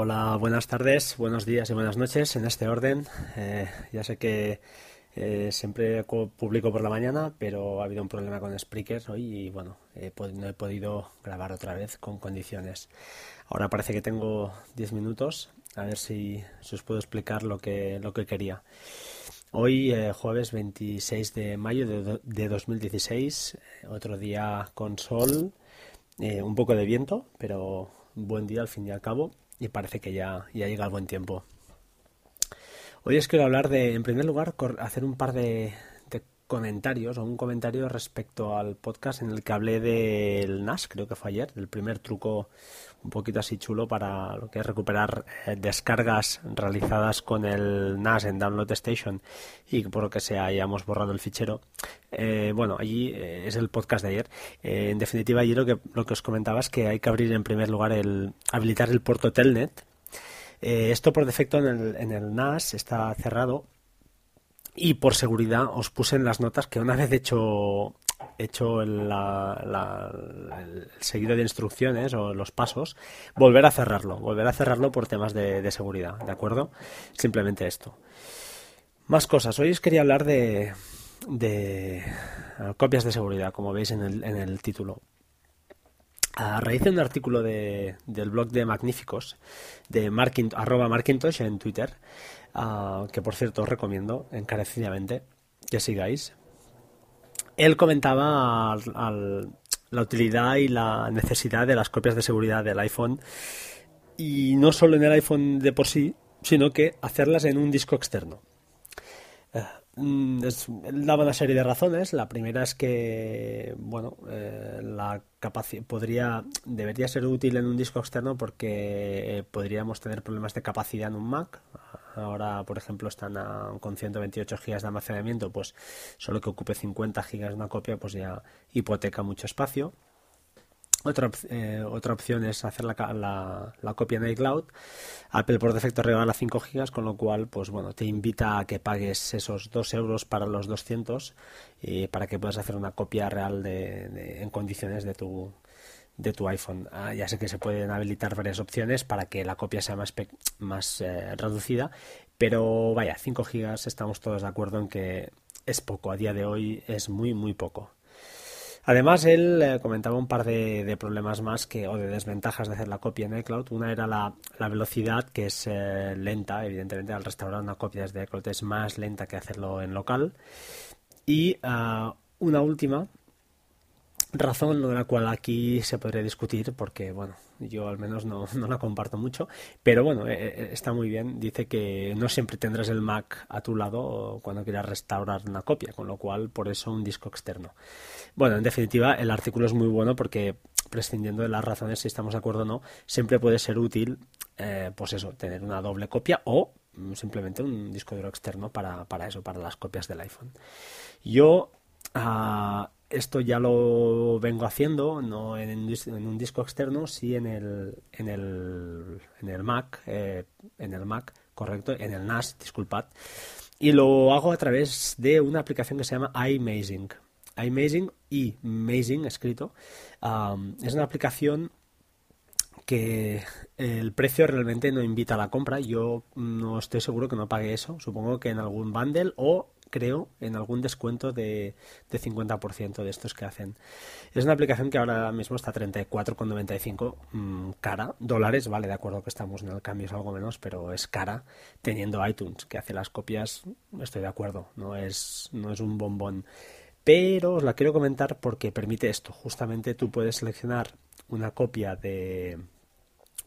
Hola, buenas tardes, buenos días y buenas noches en este orden. Eh, ya sé que eh, siempre publico por la mañana, pero ha habido un problema con Spreaker hoy y bueno, no he podido grabar otra vez con condiciones. Ahora parece que tengo 10 minutos, a ver si, os puedo explicar lo que, lo que quería. Hoy, eh, jueves 26 de mayo de, de 2016, otro día con sol, un poco de viento, pero buen día al fin y al cabo y parece que ya, ya llega el buen tiempo. Hoy os quiero hablar de, en primer lugar, hacer un par de, comentarios o un comentario respecto al podcast en el que hablé del NAS, creo que fue ayer, del primer truco un poquito así chulo para lo que es recuperar eh, descargas realizadas con el NAS en Download Station y por lo que sea hayamos borrado el fichero. Eh, bueno, allí eh, es el podcast de ayer. en definitiva, allí lo que, lo que os comentaba es que hay que abrir en primer lugar el habilitar el puerto Telnet. esto por defecto en el, en el NAS está cerrado y por seguridad os puse en las notas que una vez hecho hecho el, seguido de instrucciones o los pasos, volver a cerrarlo, volver a cerrarlo por temas de, seguridad, ¿de acuerdo? Simplemente esto. Más cosas. Hoy os quería hablar de, de copias de seguridad, como veis en el, en el título. A raíz de un artículo de, del blog de Magníficos, de Markin, arroba Markintosh en Twitter, Ah, que por cierto os recomiendo encarecidamente que sigáis. Él comentaba la utilidad y la necesidad de las copias de seguridad del iPhone y no solo en el iPhone de por sí, sino que hacerlas en un disco externo. Mm, él daba una serie de razones. La primera es que, bueno, eh, la capacidad podría, debería ser útil en un disco externo porque eh, podríamos tener problemas de capacidad en un Mac. Ahora, por ejemplo, están con 128 GB de almacenamiento, pues solo que ocupe 50 GB una copia, pues ya hipoteca mucho espacio. Otra, eh, otra opción es hacer la, la, copia en iCloud. Apple por defecto regala 5 gigas, con lo cual, pues bueno, te invita a que pagues esos 2 euros para los 200 y para que puedas hacer una copia real de, en condiciones de tu, de tu iPhone. Ah, ya sé que se pueden habilitar varias opciones para que la copia sea más, más eh, reducida, pero vaya, 5 gigas estamos todos de acuerdo en que es poco. A día de hoy es muy, muy poco. Además, él eh, comentaba un par de, problemas más que, o de desventajas de hacer la copia en iCloud. Una era la, velocidad, que es eh, lenta, evidentemente, al restaurar una copia desde iCloud es más lenta que hacerlo en local. Y ah, una última, razón de la cual aquí se podría discutir porque bueno yo al menos no, no la comparto mucho pero bueno eh, eh, está muy bien. Dice que no siempre tendrás el Mac a tu lado cuando quieras restaurar una copia con lo cual por eso un disco externo. Bueno en definitiva el artículo es muy bueno porque prescindiendo de las razones si estamos de acuerdo o no siempre puede ser útil eh, pues eso tener una doble copia o simplemente un disco duro externo para, para eso para las copias del iPhone. Yo ah, esto ya lo vengo haciendo, no en, un disco externo, sí en el, en el, en el Mac, eh, en el Mac, correcto, en el NAS, disculpad. Y lo hago a través de una aplicación que se llama iMazing. iMazing y Mazing escrito. es una aplicación que el precio realmente no invita a la compra. Yo no estoy seguro que no pague eso. Supongo que en algún bundle o creo, en algún descuento de, de 50% de estos que hacen. Es una aplicación que ahora mismo está a 34,95 mmm, cara. Dólares, vale, de acuerdo que estamos en el cambio, es algo menos, pero es cara teniendo iTunes, que hace las copias, estoy de acuerdo, no es, no es un bombón. Pero os la quiero comentar porque permite esto. Justamente tú puedes seleccionar una copia de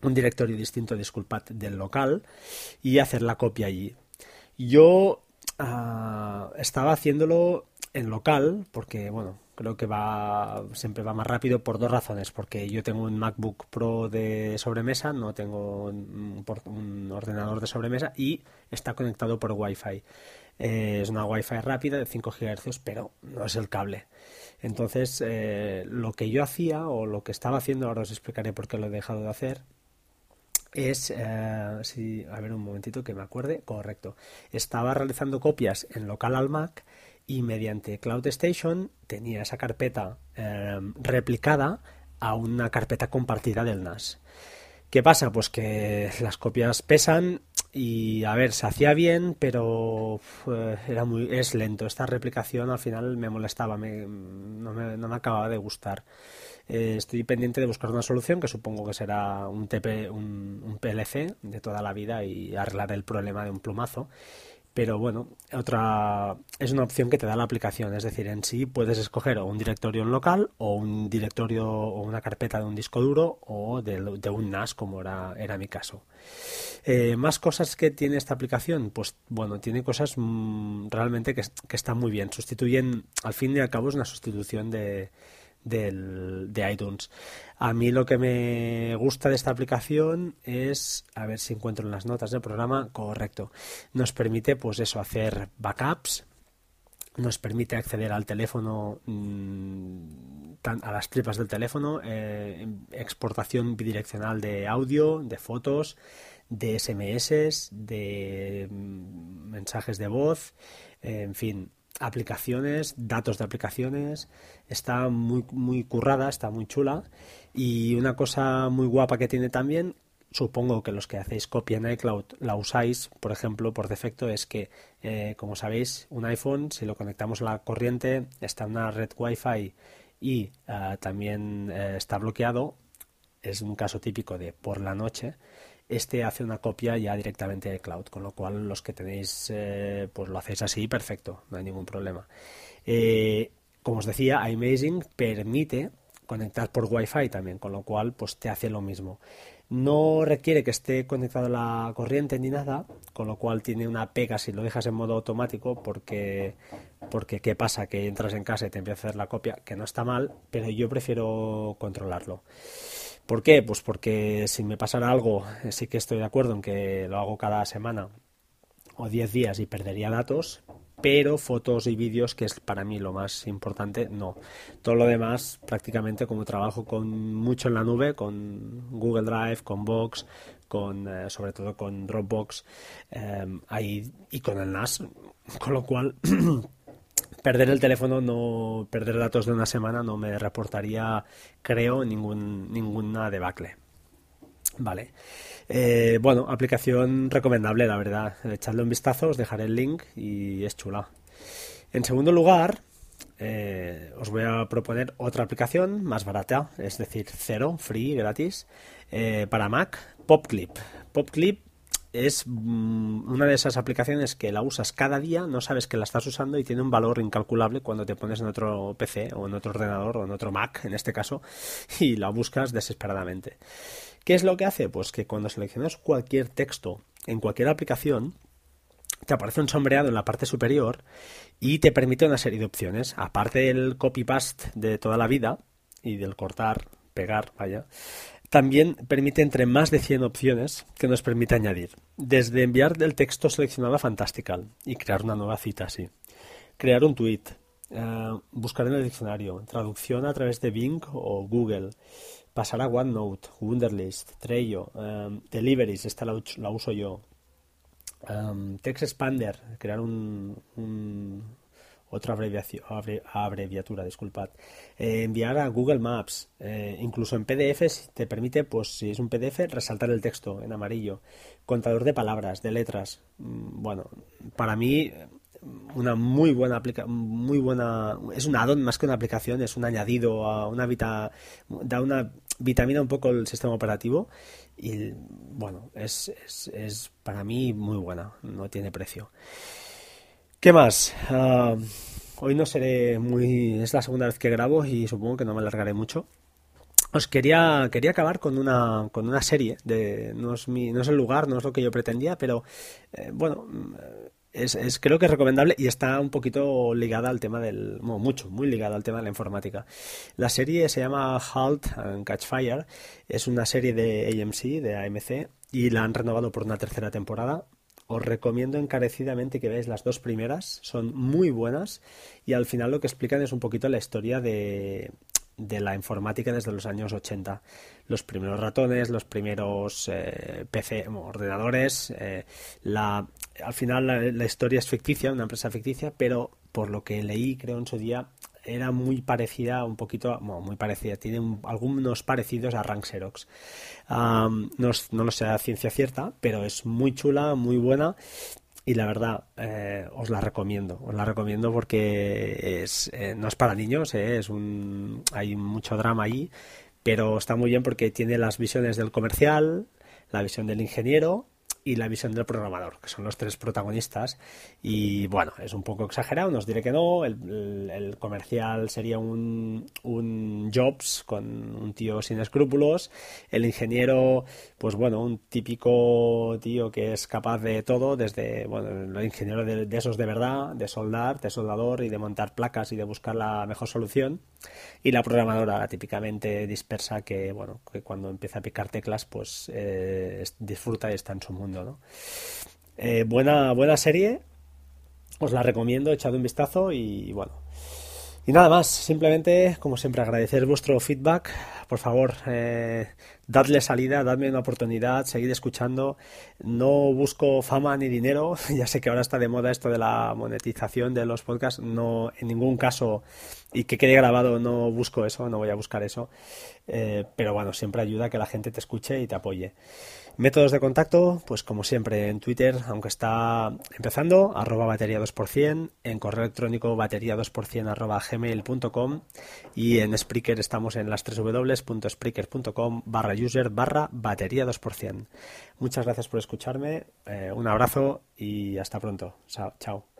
un directorio distinto, disculpad, del local y hacer la copia allí. Yo Ah, estaba haciéndolo en local porque, bueno, creo que va siempre va más rápido por dos razones. Porque yo tengo un MacBook Pro de sobremesa, no tengo un, ordenador de sobremesa y está conectado por Wi-Fi. Eh, es una Wi-Fi rápida de 5 GHz, pero no es el cable. Entonces, eh, lo que yo hacía o lo que estaba haciendo, ahora os explicaré por qué lo he dejado de hacer, es, eh, si, a ver un momentito que me acuerde, correcto, estaba realizando copias en local al Mac y mediante Cloud Station tenía esa carpeta eh, replicada a una carpeta compartida del NAS. ¿Qué pasa? Pues que las copias pesan y a ver, se hacía bien, pero era muy es lento. Esta replicación al final me molestaba, me, no me acababa de gustar. Eh, estoy pendiente de buscar una solución que supongo que será un, TP, un, PLC de toda la vida y arreglar el problema de un plumazo. Pero bueno, otra es una opción que te da la aplicación, es decir, en sí puedes escoger un directorio en local o un directorio o una carpeta de un disco duro o de, un NAS como era, era mi caso. Eh, más cosas que tiene esta aplicación, pues bueno, tiene cosas mm, realmente que, que están muy bien, sustituyen, al fin y al cabo es una sustitución de, del, de iTunes. A mí lo que me gusta de esta aplicación es, a ver si encuentro en las notas del programa, correcto. Nos permite, pues eso, hacer backups, nos permite acceder al teléfono, mm, a las tripas del teléfono, eh, exportación bidireccional de audio, de fotos, de SMS, de mm, mensajes de voz, en fin, aplicaciones, datos de aplicaciones, está muy, muy currada, está muy chula. Y una cosa muy guapa que tiene también, supongo que los que hacéis copia en iCloud la usáis, por ejemplo, por defecto, es que, eh, como sabéis, un iPhone, si lo conectamos a la corriente, está en una red Wi-Fi y eh, también eh, está bloqueado, es un caso típico de por la noche, este hace una copia ya directamente de cloud, con lo cual los que tenéis, eh, pues lo hacéis así, perfecto, no hay ningún problema. Eh, como os decía, iMazing permite conectar por Wi-Fi también, con lo cual pues te hace lo mismo. No requiere que esté conectado a la corriente ni nada, con lo cual tiene una pega si lo dejas en modo automático, porque, porque ¿qué pasa? Que entras en casa y te empieza a hacer la copia, que no está mal, pero yo prefiero controlarlo. ¿Por qué? Pues porque si me pasara algo, sí que estoy de acuerdo en que lo hago cada semana o 10 días y perdería datos, pero fotos y vídeos, que es para mí lo más importante, no. Todo lo demás, prácticamente como trabajo con mucho en la nube, con Google Drive, con Box, con eh, sobre todo con Dropbox eh, ahí, y con el NAS, con lo cual perder el teléfono, no perder datos de una semana no me reportaría, creo, ningún, ninguna debacle. Vale. Eh, bueno, aplicación recomendable, la verdad. Echadle un vistazo, os dejaré el link y es chula. En segundo lugar, eh, os voy a proponer otra aplicación más barata, es decir, cero, free, gratis, eh, para Mac, PopClip. PopClip es mm, una de esas aplicaciones que la usas cada día, no sabes que la estás usando y tiene un valor incalculable cuando te pones en otro PC o en otro ordenador o en otro Mac, en este caso, y la buscas desesperadamente. ¿Qué es lo que hace? Pues que cuando seleccionas cualquier texto en cualquier aplicación, te aparece un sombreado en la parte superior y te permite una serie de opciones. Aparte del copy-paste de toda la vida y del cortar, pegar, vaya, también permite entre más de 100 opciones que nos permite añadir. Desde enviar el texto seleccionado a Fantastical y crear una nueva cita así. Crear un tweet. Eh, buscar en el diccionario. Traducción a través de Bing o Google. Pasar a OneNote, Wunderlist, Trello. Eh, deliveries, esta la, uso yo. Eh, text Expander, crear un, otra abreviatura, disculpad. Eh, enviar a Google Maps, eh, incluso en PDF te permite, pues si es un PDF, resaltar el texto en amarillo. Contador de palabras, de letras. Mm, bueno, para mí una muy buena aplicación, muy buena, es un add-on más que una aplicación, es un añadido a una vita, da una vitamina un poco el sistema operativo y bueno, es, es, es para mí muy buena, no tiene precio. ¿Qué más? Ah, hoy no seré muy... Es la segunda vez que grabo y supongo que no me alargaré mucho. Os quería, quería acabar con una, con una serie. De, no, es no es el lugar, no es lo que yo pretendía, pero eh, bueno, es, es, creo que es recomendable y está un poquito ligada al tema del... Bueno, mucho, muy ligada al tema de la informática. La serie se llama Halt and Catch Fire. Es una serie de AMC, de AMC, y la han renovado por una tercera temporada os recomiendo encarecidamente que veáis las dos primeras, son muy buenas y al final lo que explican es un poquito la historia de, la informática desde los años 80. Los primeros ratones, los primeros eh, PC, ordenadores, eh, la, al final la, historia es ficticia, una empresa ficticia, pero por lo que leí, creo en su día, era muy parecida, un poquito, muy parecida, tiene algunos parecidos a Rank Xerox. no, no lo sé a ciencia cierta, pero es muy chula, muy buena y la verdad eh, os la recomiendo os la recomiendo porque es, eh, no es para niños eh, es un hay mucho drama ahí pero está muy bien porque tiene las visiones del comercial la visión del ingeniero y la visión del programador, que son los tres protagonistas. Y bueno, es un poco exagerado, no os diré que no. El, comercial sería un, un, Jobs con un tío sin escrúpulos. El ingeniero, pues bueno, un típico tío que es capaz de todo, desde, bueno, el ingeniero de, de esos de verdad, de soldar, de soldador y de montar placas y de buscar la mejor solución. Y la programadora, típicamente dispersa, que bueno, que cuando empieza a picar teclas, pues eh, disfruta y está en su mundo eh, buena, buena serie, os la recomiendo, echad un vistazo y bueno. Y nada más, simplemente, como siempre, agradecer vuestro feedback. Por favor, eh, dadle salida, dadme una oportunidad, seguid escuchando. No busco fama ni dinero. Ya sé que ahora está de moda esto de la monetización de los podcasts. No, en ningún caso, y que quede grabado, no busco eso, no voy a buscar eso. Eh, pero bueno, siempre ayuda a que la gente te escuche y te apoye. Métodos de contacto, pues como siempre en Twitter, aunque está empezando, arroba batería 2%, en correo electrónico batería 2% arroba gmail.com y en Spreaker estamos en las www.spreaker.com barra user barra batería 2%. Muchas gracias por escucharme, eh, un abrazo y hasta pronto. Chao.